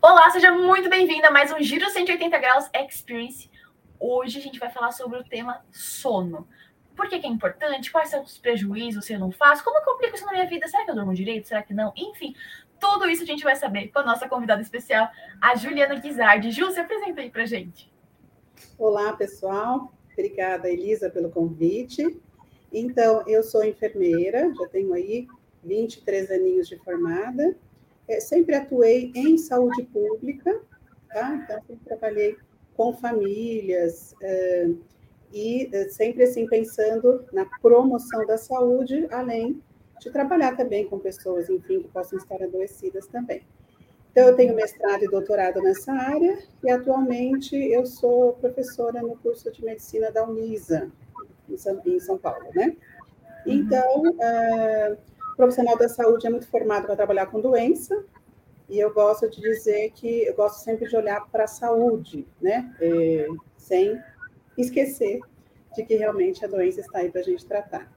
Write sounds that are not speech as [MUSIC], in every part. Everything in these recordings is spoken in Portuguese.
Olá, seja muito bem-vinda a mais um Giro 180 Graus Experience. Hoje a gente vai falar sobre o tema sono. Por que, que é importante? Quais são os prejuízos se eu não faço? Como que eu aplico isso na minha vida? Será que eu durmo direito? Será que não? Enfim, tudo isso a gente vai saber com a nossa convidada especial, a Juliana Guizardi. Ju, se apresenta aí pra gente. Olá, pessoal. Obrigada, Elisa, pelo convite. Então, eu sou enfermeira, já tenho aí 23 aninhos de formada é, sempre atuei em saúde pública, tá? Então, sempre trabalhei com famílias é, e é, sempre assim pensando na promoção da saúde, além de trabalhar também com pessoas, enfim, que possam estar adoecidas também. Então, eu tenho mestrado e doutorado nessa área e atualmente eu sou professora no curso de medicina da Unisa, em São, em São Paulo, né? Uhum. Então, uh, profissional da saúde é muito formado para trabalhar com doença, e eu gosto de dizer que eu gosto sempre de olhar para a saúde, né? É, sem esquecer de que realmente a doença está aí para a gente tratar.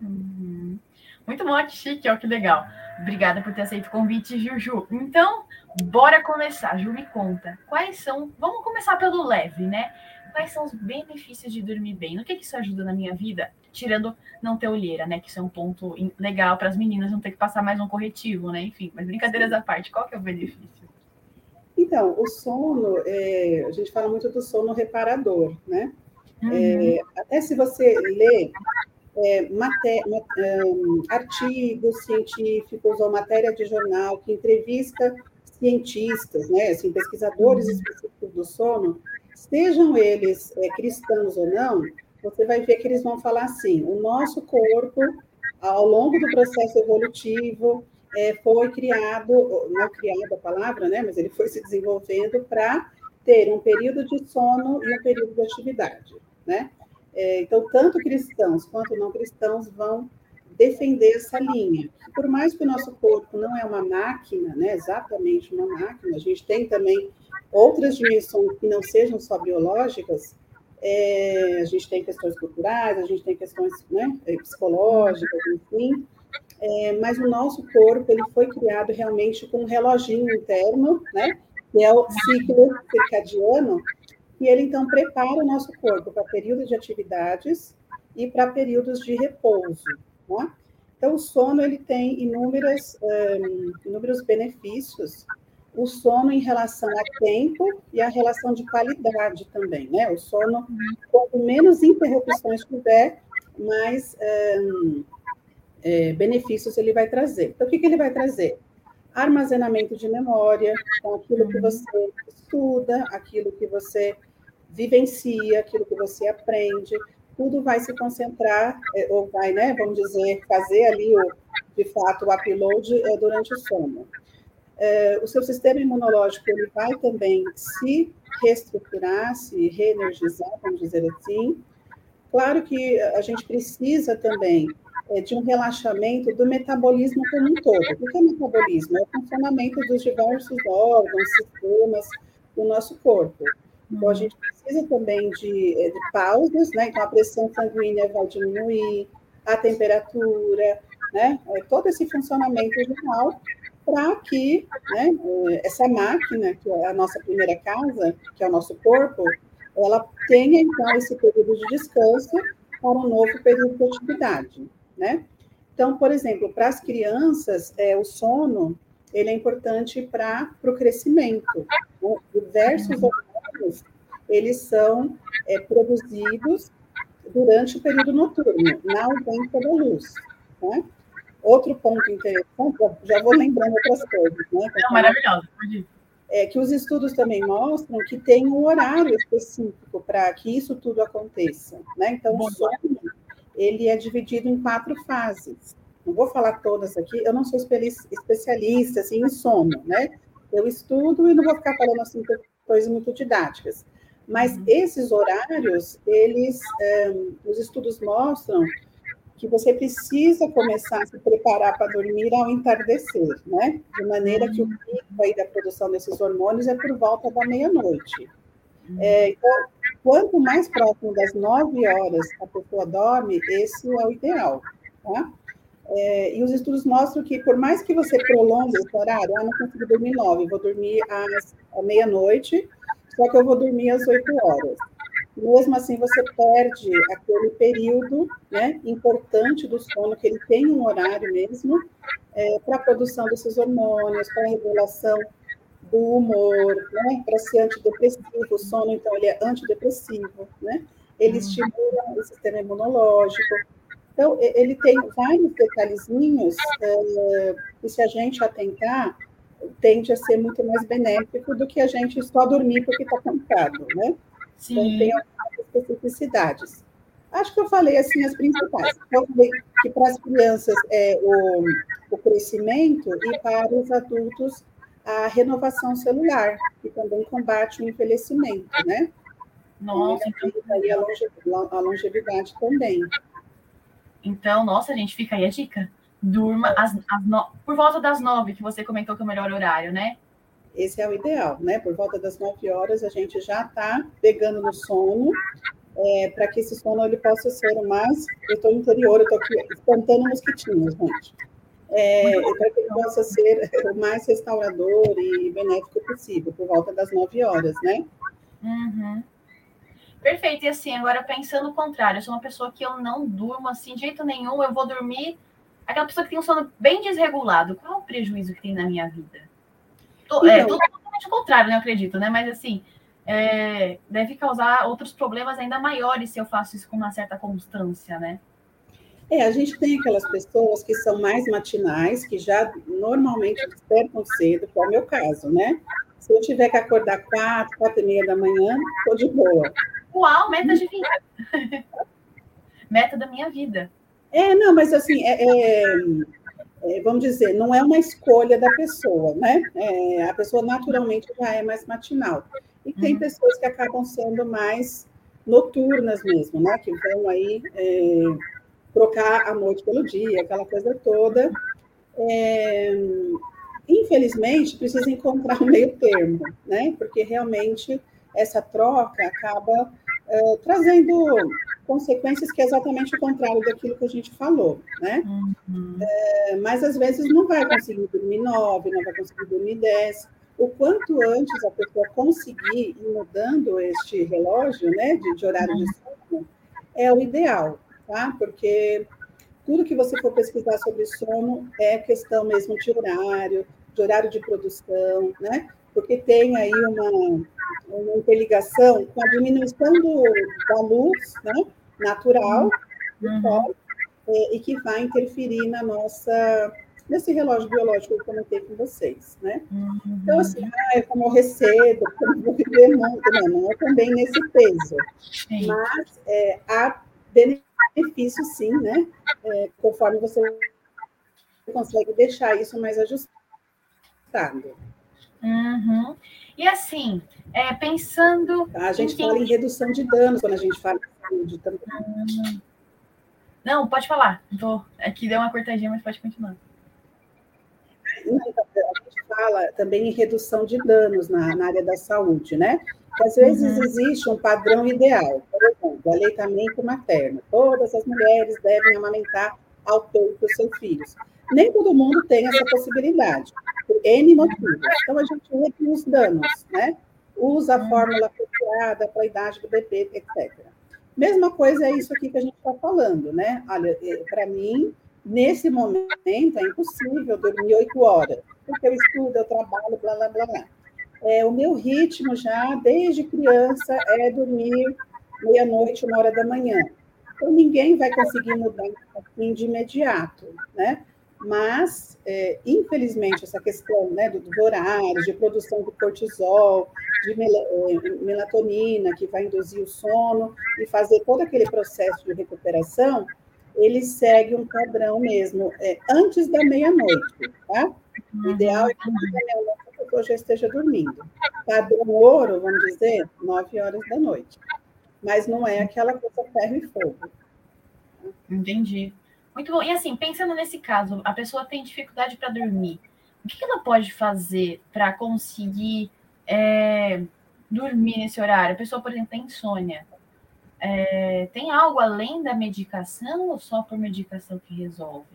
Uhum. Muito bom, que chique, ó, que legal. Obrigada por ter aceito o convite, Juju. Então, bora começar. Ju, me conta. Quais são. Vamos começar pelo leve, né? Quais são os benefícios de dormir bem? No que, que isso ajuda na minha vida? Tirando não ter olheira, né? Que isso é um ponto legal para as meninas não ter que passar mais um corretivo, né? Enfim, mas brincadeiras à parte, qual que é o benefício? Então, o sono, é, a gente fala muito do sono reparador, né? Uhum. É, até se você lê é, maté um, artigos científicos ou matéria de jornal que entrevista cientistas, né, assim, pesquisadores uhum. específicos do sono, sejam eles é, cristãos ou não, você vai ver que eles vão falar assim: o nosso corpo, ao longo do processo evolutivo, é, foi criado, não criado a palavra, né, mas ele foi se desenvolvendo para ter um período de sono e um período de atividade, né? É, então, tanto cristãos quanto não cristãos vão defender essa linha. Por mais que o nosso corpo não é uma máquina, né, exatamente uma máquina, a gente tem também outras dimensões que não sejam só biológicas, é, a gente tem questões culturais, a gente tem questões né, é, psicológicas, enfim, é, mas o nosso corpo ele foi criado realmente com um reloginho interno, né, que é o ciclo circadiano, e ele então prepara o nosso corpo para períodos de atividades e para períodos de repouso. Né? Então, o sono ele tem inúmeras, um, inúmeros benefícios o sono em relação a tempo e a relação de qualidade também, né? O sono, quanto menos interrupções tiver, mais é, benefícios ele vai trazer. Então, o que, que ele vai trazer? Armazenamento de memória, então aquilo que você estuda, aquilo que você vivencia, aquilo que você aprende, tudo vai se concentrar, é, ou vai, né, vamos dizer, fazer ali, o, de fato, o upload durante o sono é, o seu sistema imunológico ele vai também se reestruturar, se reenergizar, vamos dizer assim. Claro que a gente precisa também é, de um relaxamento do metabolismo como um todo. O que é metabolismo? É o funcionamento dos diversos órgãos, sistemas do nosso corpo. Então, a gente precisa também de, é, de pausas, né? Então, a pressão sanguínea vai diminuir, a temperatura, né? Todo esse funcionamento geral para que né, eh, essa máquina, que é a nossa primeira casa, que é o nosso corpo, ela tenha, então, esse período de descanso para um novo período de atividade, né? Então, por exemplo, para as crianças, é, o sono, ele é importante para o crescimento. Né? Diversos hormônios, eles são é, produzidos durante o período noturno, na ausência da luz, né? Outro ponto interessante, já vou lembrando outras coisas, né? Não, maravilhoso. É que os estudos também mostram que tem um horário específico para que isso tudo aconteça, né? Então, o sono, ele é dividido em quatro fases. Não vou falar todas aqui, eu não sou especialista assim, em sono, né? Eu estudo e não vou ficar falando assim coisas muito didáticas. Mas uhum. esses horários, eles, é, os estudos mostram que você precisa começar a se preparar para dormir ao entardecer, né? De maneira que o pico aí da produção desses hormônios é por volta da meia-noite. É, então, quanto mais próximo das nove horas a pessoa dorme, esse é o ideal, tá? É, e os estudos mostram que, por mais que você prolongue esse horário, ah, não consigo dormir nove, vou dormir às meia-noite, só que eu vou dormir às oito horas. Mesmo assim, você perde aquele período né, importante do sono, que ele tem um horário mesmo, é, para a produção desses hormônios, para a regulação do humor, né, para ser antidepressivo. O sono, então, ele é antidepressivo, né? ele uhum. estimula o sistema imunológico. Então, ele tem vários detalhezinhos é, que, se a gente atentar, tende a ser muito mais benéfico do que a gente só dormir porque está cansado, né? Sim. Então, tem algumas especificidades. Acho que eu falei assim as principais. Eu falei que para as crianças é o, o crescimento e para os adultos a renovação celular, que também combate o envelhecimento, né? Nossa, então... aí a, longevidade, a longevidade também. Então, nossa, gente, fica aí a dica. Durma às, às no... por volta das nove, que você comentou que é o melhor horário, né? Esse é o ideal, né? Por volta das nove horas a gente já está pegando no sono, é, para que esse sono ele possa ser o mais. Eu estou no interior, eu estou aqui espantando mosquitinhos, gente. É, para que ele possa ser o mais restaurador e benéfico possível, por volta das nove horas, né? Uhum. Perfeito. E assim, agora pensando o contrário, eu sou uma pessoa que eu não durmo assim de jeito nenhum, eu vou dormir. Aquela pessoa que tem um sono bem desregulado, qual é o prejuízo que tem na minha vida? É, então, totalmente o contrário, né? Eu acredito, né? Mas assim, é, deve causar outros problemas ainda maiores se eu faço isso com uma certa constância, né? É, a gente tem aquelas pessoas que são mais matinais, que já normalmente despertam cedo, que é o meu caso, né? Se eu tiver que acordar quatro, quatro e meia da manhã, estou de boa. Uau, meta de vida. [LAUGHS] meta da minha vida. É, não, mas assim, é, é, vamos dizer, não é uma escolha da pessoa, né? É, a pessoa naturalmente já é mais matinal. E tem uhum. pessoas que acabam sendo mais noturnas mesmo, né? Que vão aí é, trocar a noite pelo dia, aquela coisa toda. É, infelizmente, precisa encontrar um meio termo, né? Porque realmente essa troca acaba é, trazendo consequências que é exatamente o contrário daquilo que a gente falou, né? Uhum. É, mas às vezes não vai conseguir dormir nove, não vai conseguir dormir dez. O quanto antes a pessoa conseguir ir mudando este relógio, né, de, de horário uhum. de sono, é o ideal, tá? Porque tudo que você for pesquisar sobre sono é questão mesmo de horário, de horário de produção, né? Porque tem aí uma, uma interligação com a diminuição do, da luz né, natural uhum. é, e que vai interferir na nossa nesse relógio biológico que eu comentei com vocês, né? Uhum. Então, assim, ah, eu vou morrer cedo, eu não vou viver muito, não, não é também nesse peso. Sim. Mas é, há benefício, sim, né? É, conforme você consegue deixar isso mais ajustado. Uhum. E assim, é, pensando. A gente em fala em redução de danos quando a gente fala de saúde também. Uhum. Não, pode falar. Aqui deu uma cortadinha, mas pode continuar. A gente fala também em redução de danos na, na área da saúde, né? Às vezes uhum. existe um padrão ideal, por exemplo, aleitamento materno. Todas as mulheres devem amamentar ao peito os seus filhos. Nem todo mundo tem essa possibilidade, por N motivos. Então, a gente reduz os danos, né? Usa a fórmula apropriada para a idade do bebê, etc. Mesma coisa é isso aqui que a gente está falando, né? Olha, é, para mim, nesse momento, é impossível dormir oito horas, porque eu estudo, eu trabalho, blá, blá, blá, blá. É, o meu ritmo já, desde criança, é dormir meia-noite, uma hora da manhã. Então, ninguém vai conseguir mudar assim de imediato, né? Mas, é, infelizmente, essa questão né, do, do horário, de produção de cortisol, de mel é, melatonina, que vai induzir o sono e fazer todo aquele processo de recuperação, ele segue um padrão mesmo, é, antes da meia-noite, tá? O ideal é que antes da meia-noite a pessoa já esteja dormindo. Padrão ouro, vamos dizer, nove horas da noite. Mas não é aquela coisa ferro e fogo. Entendi. Muito bom. E assim, pensando nesse caso, a pessoa tem dificuldade para dormir. O que ela pode fazer para conseguir é, dormir nesse horário? A pessoa, por exemplo, tem insônia. É, tem algo além da medicação ou só por medicação que resolve?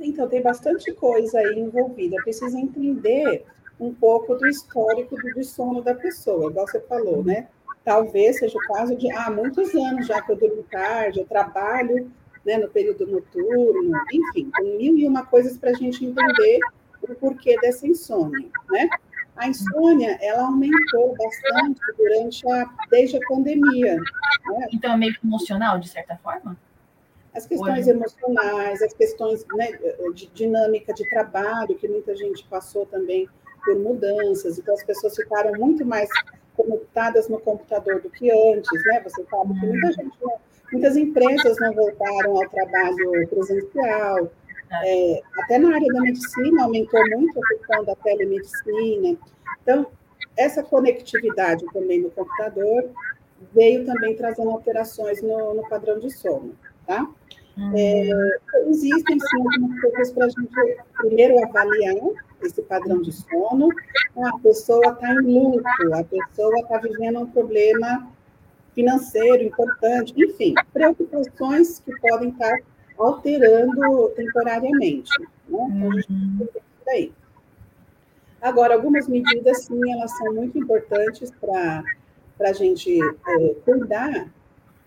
Então, tem bastante coisa aí envolvida. Precisa entender um pouco do histórico do sono da pessoa, igual você falou, né? Talvez seja o caso de, ah, muitos anos já que eu durmo tarde, eu trabalho né, no período noturno, enfim, tem mil e uma coisas para a gente entender o porquê dessa insônia, né? A insônia, ela aumentou bastante durante a, desde a pandemia. Né? Então, é meio emocional, de certa forma? As questões Hoje. emocionais, as questões né, de dinâmica de trabalho, que muita gente passou também por mudanças, então as pessoas ficaram muito mais conectadas no computador do que antes, né? Você sabe que muita gente, muitas empresas não voltaram ao trabalho presencial, é, até na área da medicina aumentou muito a questão da telemedicina. Então, essa conectividade também no computador veio também trazendo alterações no, no padrão de sono, tá? É, existem, sim, algumas coisas para a gente primeiro avaliar esse padrão de sono. A pessoa está em luto, a pessoa está vivendo um problema financeiro importante, enfim, preocupações que podem estar alterando temporariamente. Né? Então, a gente tem que daí. Agora, algumas medidas, sim, elas são muito importantes para a gente é, cuidar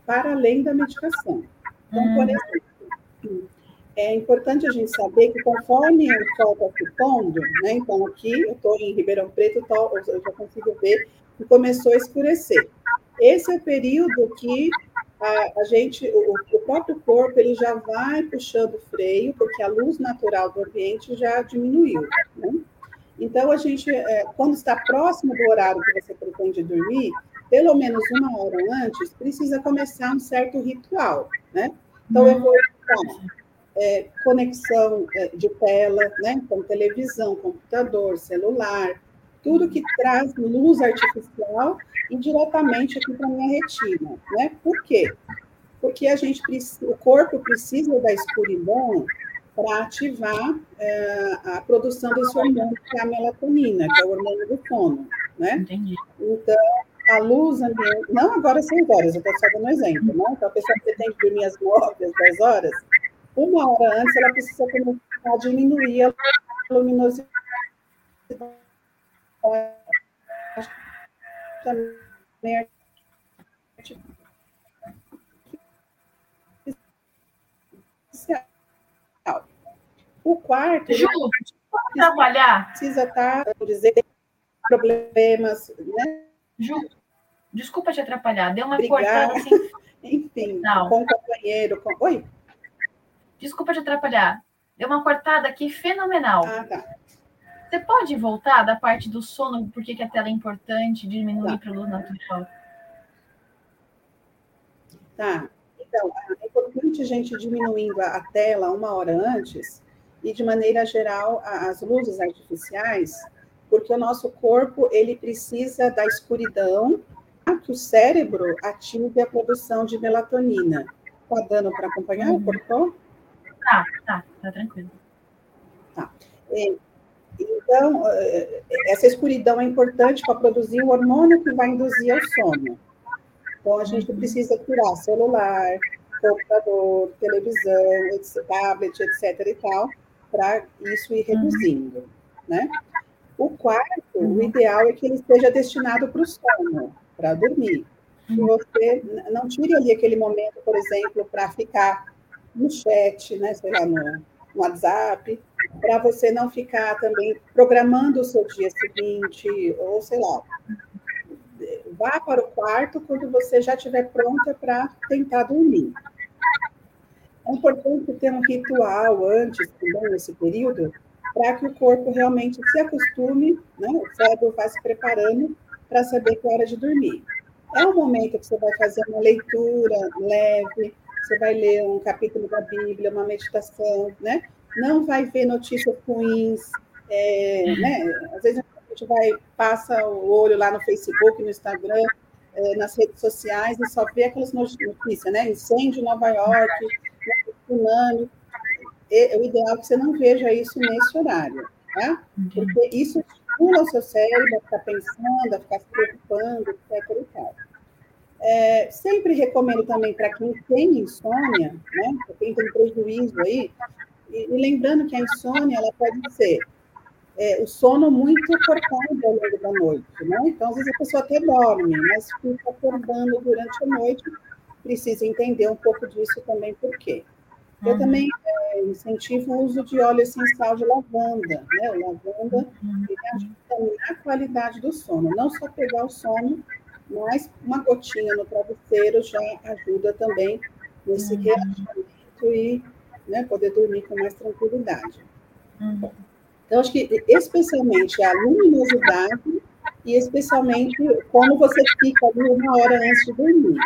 para além da medicação. Então, por exemplo, é importante a gente saber que conforme o sol está pondo, né, então aqui eu estou em Ribeirão Preto, eu já consigo ver que começou a escurecer. Esse é o período que a, a gente, o, o, próprio corpo, ele já vai puxando o freio, porque a luz natural do ambiente já diminuiu, né? Então, a gente, é, quando está próximo do horário que você pretende dormir, pelo menos uma hora antes, precisa começar um certo ritual, né? Então, eu vou é, conexão é, de tela, né? Então, televisão, computador, celular, tudo que traz luz artificial indiretamente aqui para a minha retina, né? Por quê? Porque a gente o corpo precisa da escuridão para ativar é, a produção desse hormônio que é a melatonina, que é o hormônio do sono, né? Entendi. Então, a luz ambiente, não agora 6 horas, eu estou só dando um exemplo, né? Então, a pessoa que tem que dormir às 9, às 10 horas, uma hora antes ela precisa começar a diminuir a luminosidade o quarto. Ju, trabalhar. Precisa estar, tá, dizer, problemas, né? Ju, desculpa te atrapalhar, deu uma Brigar. cortada assim. Enfim, Não. com o companheiro. Com... Oi? Desculpa te atrapalhar. Deu uma cortada aqui fenomenal. Ah, tá. Você pode voltar da parte do sono, por que a tela é importante, diminuir tá. para luz natural? Tá. Então, é importante a gente diminuindo a tela uma hora antes e, de maneira geral, as luzes artificiais, porque o nosso corpo ele precisa da escuridão para que o cérebro ative a produção de melatonina. Está dando para acompanhar? Uhum. Cortou? Tá, tá, tá tranquilo. Tá. É, então, essa escuridão é importante para produzir o hormônio que vai induzir ao sono. Então, a gente precisa tirar celular, computador, televisão, tablet, etc. e tal, para isso ir reduzindo, né? O quarto, o ideal é que ele esteja destinado para o sono, para dormir. Que você não tire ali aquele momento, por exemplo, para ficar no chat, né, sei lá, no, no WhatsApp, para você não ficar também programando o seu dia seguinte, ou sei lá. Vá para o quarto quando você já estiver pronta para tentar dormir. É importante ter um ritual antes, também, nesse período, para que o corpo realmente se acostume, né? o cérebro vai se preparando para saber que é hora de dormir. É um momento que você vai fazer uma leitura leve, você vai ler um capítulo da Bíblia, uma meditação, né? não vai ver notícias ruins, é, né? Às vezes a gente vai, passa o olho lá no Facebook, no Instagram, é, nas redes sociais e só vê aquelas notícias, né? Incêndio em Nova York, né? tsunami. É, o ideal é que você não veja isso nesse horário, tá? Porque isso estimula o seu cérebro a ficar pensando, a ficar se preocupando, etc. E tal. É, sempre recomendo também para quem tem insônia, né? Quem tem prejuízo aí, E, e lembrando que a insônia ela pode ser é, o sono muito cortado ao longo da noite, né? Então, às vezes a pessoa até dorme, mas fica acordando durante a noite, precisa entender um pouco disso também, por quê? Eu uhum. também é, incentivo o uso de óleo essencial de lavanda, né? O lavanda uhum. ele ajuda na qualidade do sono, não só pegar o sono, mas uma gotinha no travesseiro já ajuda também nesse uhum. relaxamento e né, poder dormir com mais tranquilidade. Uhum. Então, acho que especialmente a luminosidade e especialmente como você fica ali uma hora antes de dormir.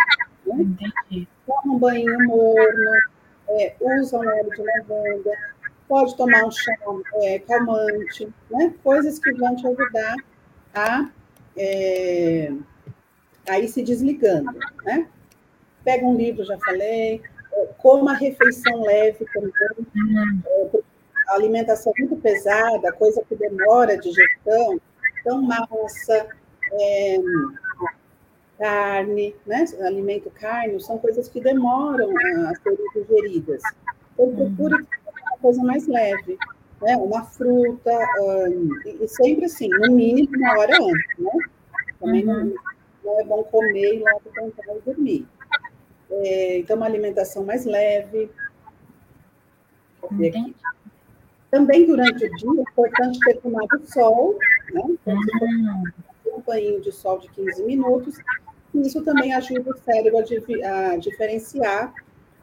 Né? Toma um banho morno, é, usa um óleo de lavanda, pode tomar um chá é, calmante, né? coisas que vão te ajudar a, é, a ir se desligando. Né? Pega um livro, já falei, é, coma refeição leve também, uhum. É, alimentação muito pesada, coisa que demora a digestão, então massa, é, carne, né? alimento carne, são coisas que demoram a serem digeridas. Então, procure uma coisa mais leve, né? uma fruta, um, e sempre assim, no mínimo uma hora antes, né? Também uhum. não, não, é bom comer e logo tentar dormir. É, então, uma alimentação mais leve. Também durante o dia é importante ter tomado sol, né? Então, uhum. um banho de sol de 15 minutos isso também ajuda o cérebro a, a diferenciar.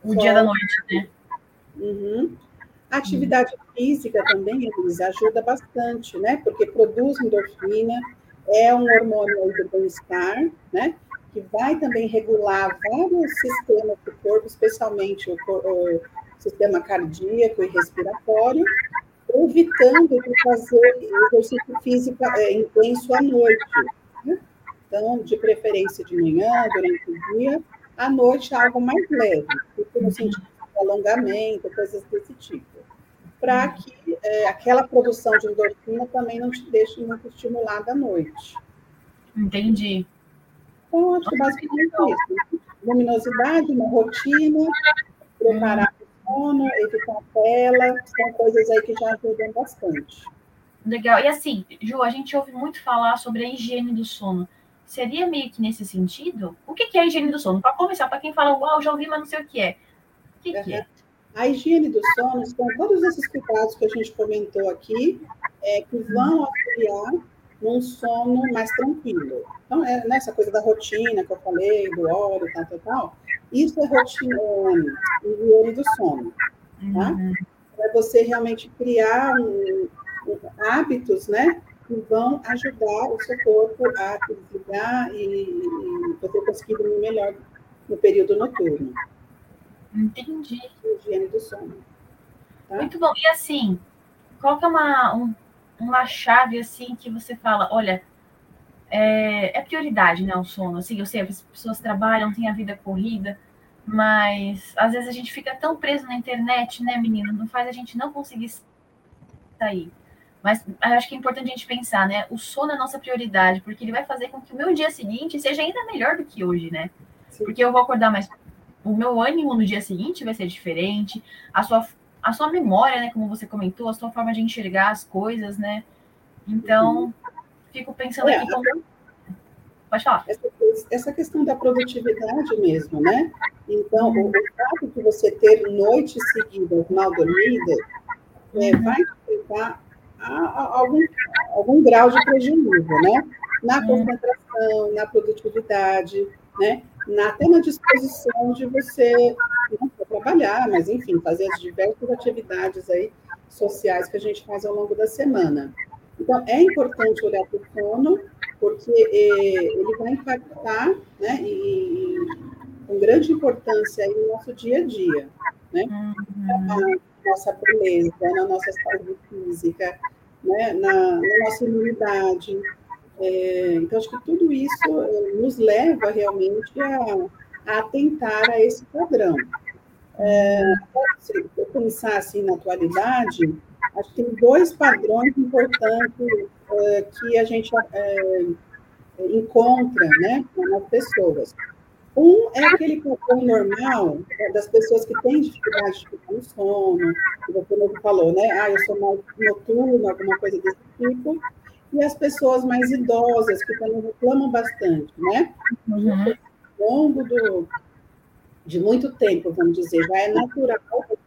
O dia da noite, né? Uhum. A atividade física também, eles ajuda bastante, né? Porque produz endorfina, é um hormônio do bem-estar, né? Que vai também regular vários sistemas do corpo, especialmente o, o sistema cardíaco e respiratório, evitando de fazer exercício físico é, intenso à noite. Então, de preferência de manhã, durante o dia, à noite algo mais leve, tipo no sentido de alongamento, coisas desse tipo, para que é, aquela produção de endorfina também não te deixe muito estimulada à noite. Entendi. Então, acho que basicamente isso. Luminosidade, uma rotina, preparar o sono, evitar a tela, são coisas aí que já ajudam bastante. Legal. E assim, Ju, a gente ouve muito falar sobre a higiene do sono seria meio que nesse sentido? O que, é a higiene do sono? Para começar, para quem fala, uau, já ouvi, mas não sei o que é. O que, que é? A higiene do sono são todos esses cuidados que a gente comentou aqui, é, que vão auxiliar num sono mais tranquilo. Então, é nessa coisa da rotina que eu falei, do óleo, tal, tal, tal. Isso é rotina, é, higiene do sono. Tá? Uhum. É você realmente criar um, um, hábitos, né? que vão ajudar o seu corpo a desligar e, e você conseguir dormir melhor no período noturno. Entendi. Higiene do sono. Tá? Muito bom. E assim, qual que é uma, um, uma chave assim que você fala, olha, é, é, prioridade, né, o sono. Assim, eu sei, as pessoas trabalham, têm a vida corrida, mas às vezes a gente fica tão preso na internet, né, menina? Não faz a gente não conseguir sair. Mas acho que é importante a gente pensar, né? O sono é a nossa prioridade, porque ele vai fazer com que o meu dia seguinte seja ainda melhor do que hoje, né? Sim. Porque eu vou acordar mais. O meu ânimo no dia seguinte vai ser diferente, a sua, a sua memória, né? Como você comentou, a sua forma de enxergar as coisas, né? Então, uhum. fico pensando é, aqui como. Pode falar. Essa, essa, questão da produtividade mesmo, né? Então, uhum. o, fato de você ter noites seguidas mal dormidas é, vai afetar algum, algum grau de prejuízo, né? Na hum. concentração, na produtividade, né? Na, até na disposição de você não trabalhar, mas enfim, fazer as diversas atividades aí sociais que a gente faz ao longo da semana. Então, é importante olhar para o sono, porque eh, ele vai impactar, né, e, com grande importância aí no nosso dia a dia, né? Uhum nossa beleza, na nossa saúde física, né, na, na nossa imunidade. É, então, acho que tudo isso é, nos leva realmente a, a atentar a esse padrão. É, se eu pensar assim na atualidade, acho que tem dois padrões importantes é, que a gente é, encontra né, nas pessoas. Um é aquele padrão normal das pessoas que têm dificuldade de ficar no sono, que você mesmo falou, né? Ah, eu sou noturno, alguma coisa desse tipo. E as pessoas mais idosas, que também reclamam bastante, né? Uhum. Ao longo do, de muito tempo, vamos dizer, já é natural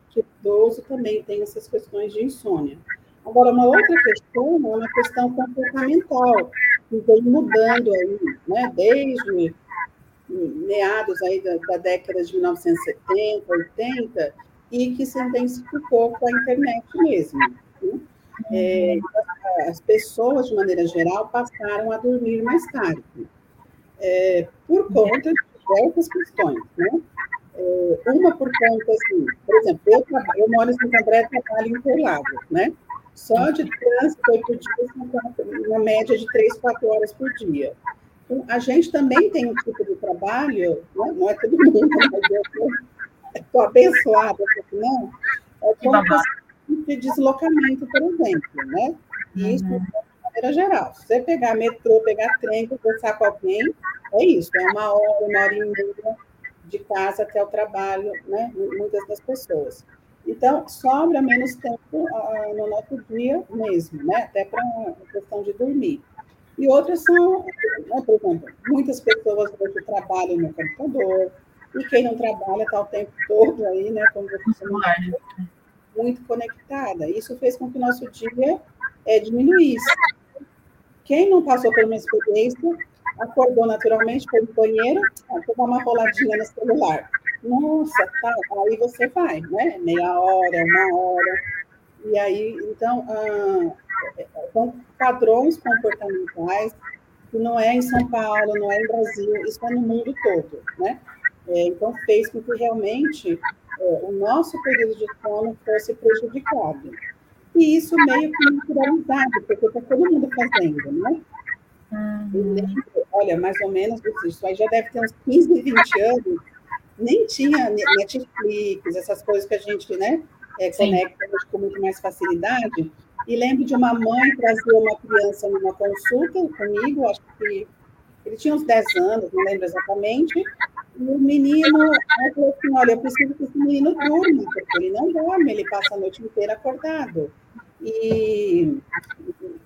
que o idoso também tem essas questões de insônia. Agora, uma outra questão é uma questão comportamental, que vem mudando aí, né? Desde meados aí da, da década de 1970, 80, e que se intensificou com a internet mesmo. Né? É, as pessoas, de maneira geral, passaram a dormir mais tarde, é, por conta de diversas questões, né? É, uma por conta, assim, por exemplo, eu, eu moro em Santo André e trabalho em Interlagos, né? Só de trânsito, oito dias, uma média de três, quatro horas por dia. Então, a gente também tem um tipo de trabalho, né? não é todo mundo, mas eu estou abençoada, não, é como de deslocamento, por exemplo, né? E isso uhum. de maneira geral. Se você pegar metrô, pegar trem, conversar com alguém, é isso, é uma hora, uma hora e meia de casa até o trabalho, né? Muitas das pessoas. Então, sobra menos tempo uh, no nosso dia mesmo, né? Até para a questão de dormir. E outras são, né, por exemplo, muitas pessoas hoje trabalham no computador, e quem não trabalha está o tempo todo aí, né, como você muito conectada. Isso fez com que o nosso dia é, diminuísse. Quem não passou por uma experiência, acordou naturalmente, foi no banheiro, ah, dar uma roladinha no celular. Nossa, tá, aí você vai, né? Meia hora, uma hora. E aí, então, ah, são padrões comportamentais que não é em São Paulo, não é em Brasil, isso é no mundo todo, né? É, então, fez com que realmente é, o nosso período de sono fosse prejudicado. E isso meio que naturalizado, porque está todo mundo fazendo, né? Uhum. Olha, mais ou menos isso aí já deve ter uns 15, 20 anos, nem tinha Netflix, essas coisas que a gente né, é, conecta com muito mais facilidade. E lembro de uma mãe trazer uma criança numa consulta comigo, acho que ele tinha uns 10 anos, não lembro exatamente, e o menino falou assim, olha, eu preciso que esse menino durma, porque ele não dorme, ele passa a noite inteira acordado. E,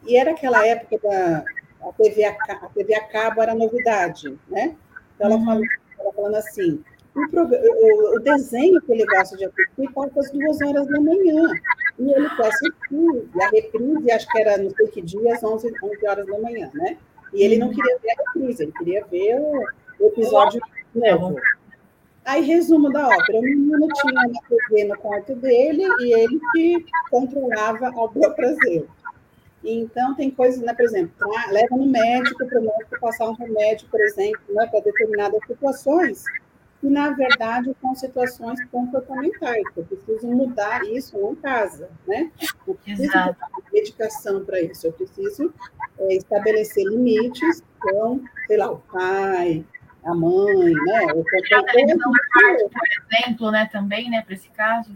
e era aquela época da a TV a, a TV a cabo era novidade, né? Então ela, falou, ela falando assim, o, o, o, desenho que ele gosta de assistir passa às duas horas da manhã. E ele quer assistir. E a reprise, acho que era não sei que dia, às 11, 11 horas da manhã, né? E ele não queria ver a reprise, ele queria ver o episódio Aí, resumo da ópera: o menino tinha uma TV no quarto dele e ele que controlava ao bel prazer. Então, tem coisas, né, por exemplo, leva no médico para o médico passar um remédio, por exemplo, né, para determinadas situações que, na verdade, são situações comportamentais. Eu preciso mudar isso em casa, né? Eu preciso Exato. medicação para isso. Eu preciso é, estabelecer limites com, sei lá, o pai, a mãe, né? O a televisão do quarto, por exemplo, né? Também, né? Para esse caso.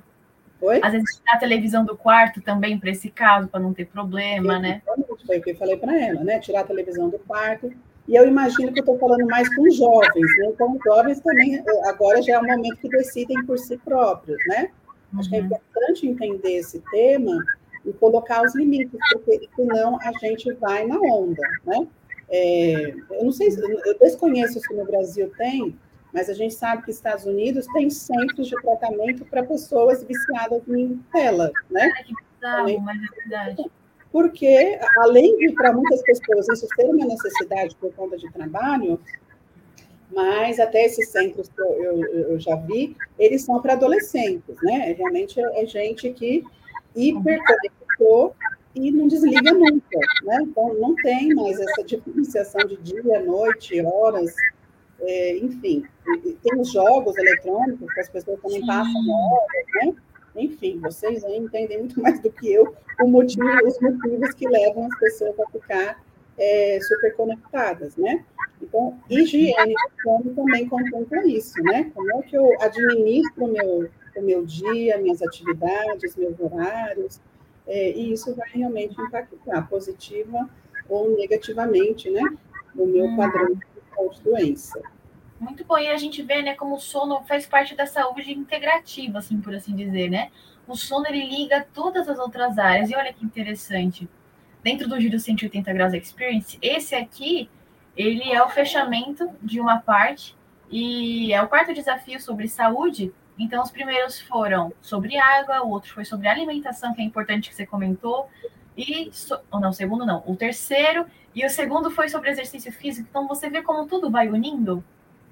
Oi? Às vezes tirar a televisão do quarto também para esse caso, para não ter problema, né? Foi o que eu falei para ela, né? Tirar a televisão do quarto e eu imagino que eu estou falando mais com jovens, né? Então, jovens também, eh, agora já é o momento que decidem por si próprios, né? Uhum. Acho que é uhum. importante entender esse tema e colocar os limites, porque senão a gente vai na onda, né? É, eu não sei, eu desconheço se no Brasil tem, mas a gente sabe que Estados Unidos tem centros de tratamento para pessoas viciadas em tela, né? É bizarro, mas é verdade porque, além de, para muitas pessoas, isso ser uma necessidade por conta de trabalho, mas até esses centros que eu, eu, eu já vi, eles são para adolescentes, né? Realmente é, é gente que hiperconectou e não desliga nunca, né? Então, não tem mais essa diferenciação de dia, noite, horas, é, enfim. Tem os jogos eletrônicos que as pessoas também passam horas, né? Enfim, vocês aí entendem muito mais do que eu o motivo, os motivos que levam as pessoas a ficar é, super conectadas, né? Então, higiene do sono também contempla isso, né? Como é que eu administro o meu, o meu dia, minhas atividades, meus horários, é, e isso vai realmente impactar positiva ou negativamente, né? No meu padrão de doença. Muito bom. E a gente vê, né, como o sono faz parte da saúde integrativa, assim, por assim dizer, né? O sono, ele liga todas as outras áreas. E olha que interessante. Dentro do Giro 180 Graus Experience, esse aqui, ele é o fechamento de uma parte e é o quarto desafio sobre saúde. Então, os primeiros foram sobre água, o outro foi sobre alimentação, que é importante que você comentou. E, ou não, o segundo não, o terceiro, e o segundo foi sobre exercício físico. Então, você vê como tudo vai unindo.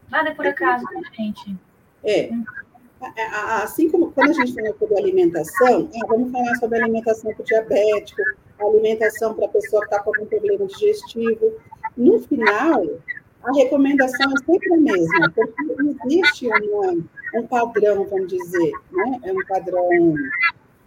Nada é por acaso, né, gente? É. Assim como quando a gente fala sobre alimentação, ah, vamos falar sobre alimentação para o diabético, alimentação para a pessoa que está com algum problema digestivo. No final, a recomendação é sempre a mesma, porque existe uma, um padrão, vamos dizer, né? é um padrão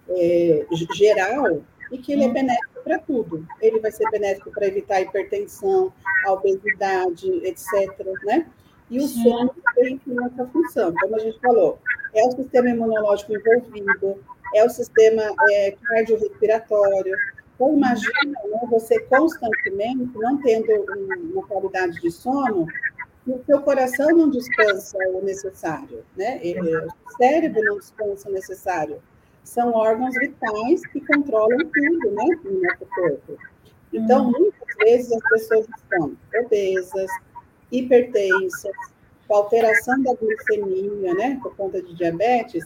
é, geral e que ele é benéfico para tudo. Ele vai ser benéfico para evitar a hipertensão, a obesidade, etc. Né? E o sono tem essa função, como a gente falou, é o sistema imunológico envolvido, é o sistema é, cardiorrespiratório. Então, imagina né, você constantemente não tendo uma qualidade de sono, o seu coração não descansa o necessário, né? o cérebro não descansa o necessário. São órgãos vitais que controlam tudo né, no nosso corpo. Então, muitas vezes as pessoas estão obesas, hipertensas, com alteração da glicemia, né, por conta de diabetes,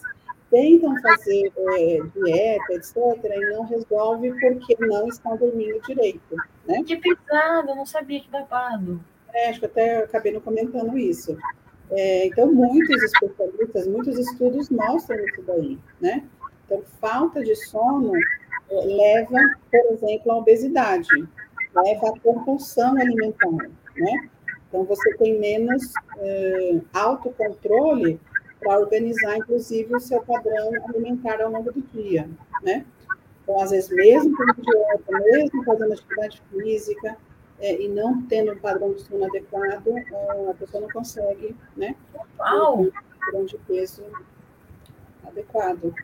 tentam fazer é, dieta, etc., e não resolve porque não estão dormindo direito. Né? Que pesado, eu não sabia que babado. É, acho que até acabei não comentando isso. É, então, muitos especialistas, muitos estudos mostram isso daí, né? Então, falta de sono é, leva, por exemplo, à obesidade, leva à compulsão alimentar, né? Então, você tem menos é, autocontrole para organizar, inclusive, o seu padrão alimentar ao longo do dia, né? Então, às vezes, mesmo com dieta, mesmo fazendo atividade física, é, e não tendo um padrão de sono adequado, a pessoa não consegue, né? Uau! Um padrão de peso adequado.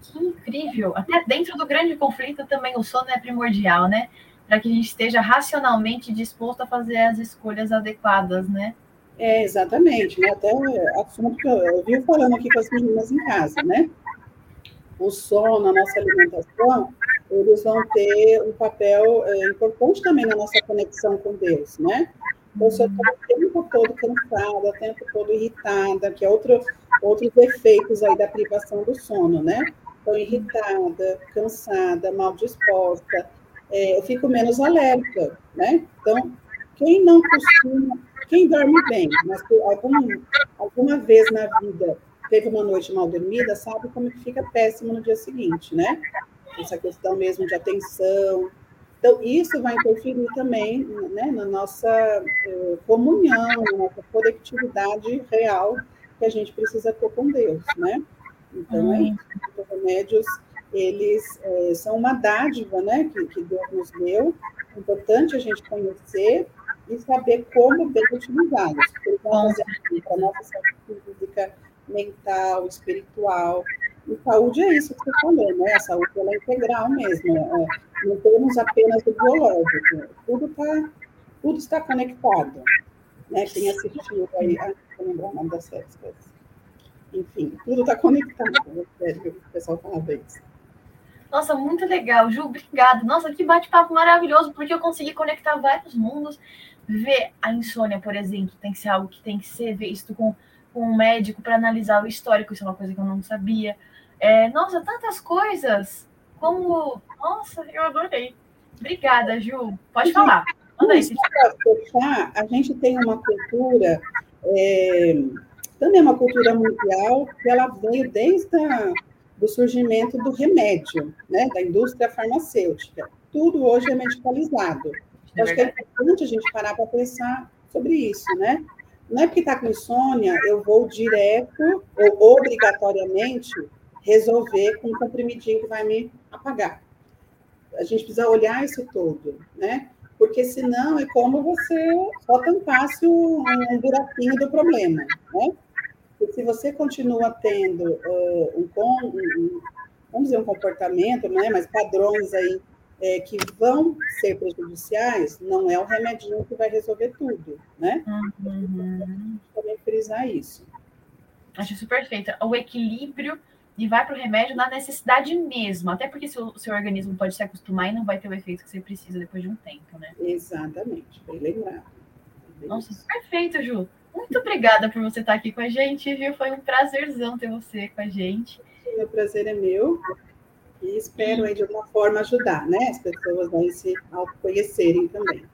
Que incrível! Até dentro do grande conflito também o sono é primordial, né? para que a gente esteja racionalmente disposto a fazer as escolhas adequadas, né? É, exatamente, né? Até assunto que eu, eu vivo falando aqui com as meninas em casa, né? O sono, a nossa alimentação, eles vão ter um papel é, importante também na nossa conexão com Deus, né? Então, eu estou o tempo todo cansada, o tempo todo irritada, que é outro, outros efeitos aí da privação do sono, né? Estou irritada, cansada, mal disposta, é, eu fico menos alerta, né? Então, quem não costuma, quem dorme bem, mas algum, alguma vez na vida teve uma noite mal dormida, sabe como que fica péssimo no dia seguinte, né? Essa questão mesmo de atenção. Então, isso vai interferir também né, na nossa eh, comunhão, na nossa conectividade real que a gente precisa ter com Deus, né? Então, é. Os remédios eles é, são uma dádiva né, que, que Deus nos deu. É importante a gente conhecer e saber como bem utilizá-los. Porque para a nossa saúde física, mental, espiritual. E saúde é isso que você falou, né? A saúde ela é integral mesmo. É, não temos apenas o biológico. Tudo, tá, tudo está conectado. Né? Quem assistiu aí, ah, não lembrar o nome das séries, enfim, tudo está conectado. Né? O pessoal fala isso. Nossa, muito legal, Ju, obrigada. Nossa, que bate-papo maravilhoso, porque eu consegui conectar vários mundos. Ver a insônia, por exemplo, tem que ser algo que tem que ser visto com, com um médico para analisar o histórico, isso é uma coisa que eu não sabia. É, nossa, tantas coisas. Como. Nossa, eu adorei. Obrigada, Ju. Pode falar. Manda aí. Para a gente tem uma cultura, é, também uma cultura mundial, que ela veio desde a do surgimento do remédio, né, da indústria farmacêutica. Tudo hoje é medicalizado. É acho que é importante a gente parar para pensar sobre isso, né? Não é porque está com insônia, eu vou direto ou obrigatoriamente resolver com um comprimidinho que vai me apagar. A gente precisa olhar isso todo, né? Porque senão é como você só tampasse um, um buraquinho do problema, né? Porque se você continua tendo uh, um, um, vamos dizer, um comportamento, né, mas padrões aí é, que vão ser prejudiciais, não é o remedinho que vai resolver tudo, né? Uhum. Também frisar isso. Acho isso perfeito. O equilíbrio e vai para o remédio na necessidade mesmo, até porque seu, seu organismo pode se acostumar e não vai ter o efeito que você precisa depois de um tempo, né? Exatamente, bem lembrado. Nossa, isso. perfeito, Ju. Muito obrigada por você estar aqui com a gente, viu? Foi um prazerzão ter você com a gente. Meu prazer é meu. E espero aí, de alguma forma ajudar, né? As pessoas a se autoconhecerem também.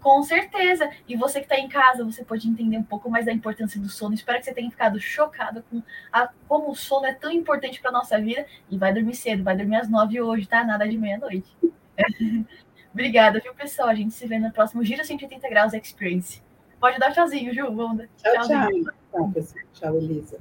Com certeza. E você que está em casa, você pode entender um pouco mais da importância do sono. Espero que você tenha ficado chocado com a, como o sono é tão importante para nossa vida. E vai dormir cedo, vai dormir às nove hoje, tá? Nada de meia-noite. [LAUGHS] Obrigada, viu, pessoal? A gente se vê no próximo Giro 180 Graus Experience. Pode dar tchauzinho, Ju. Vamos dar tchau, tchau. Tchau, pessoal. Tchau, Elisa.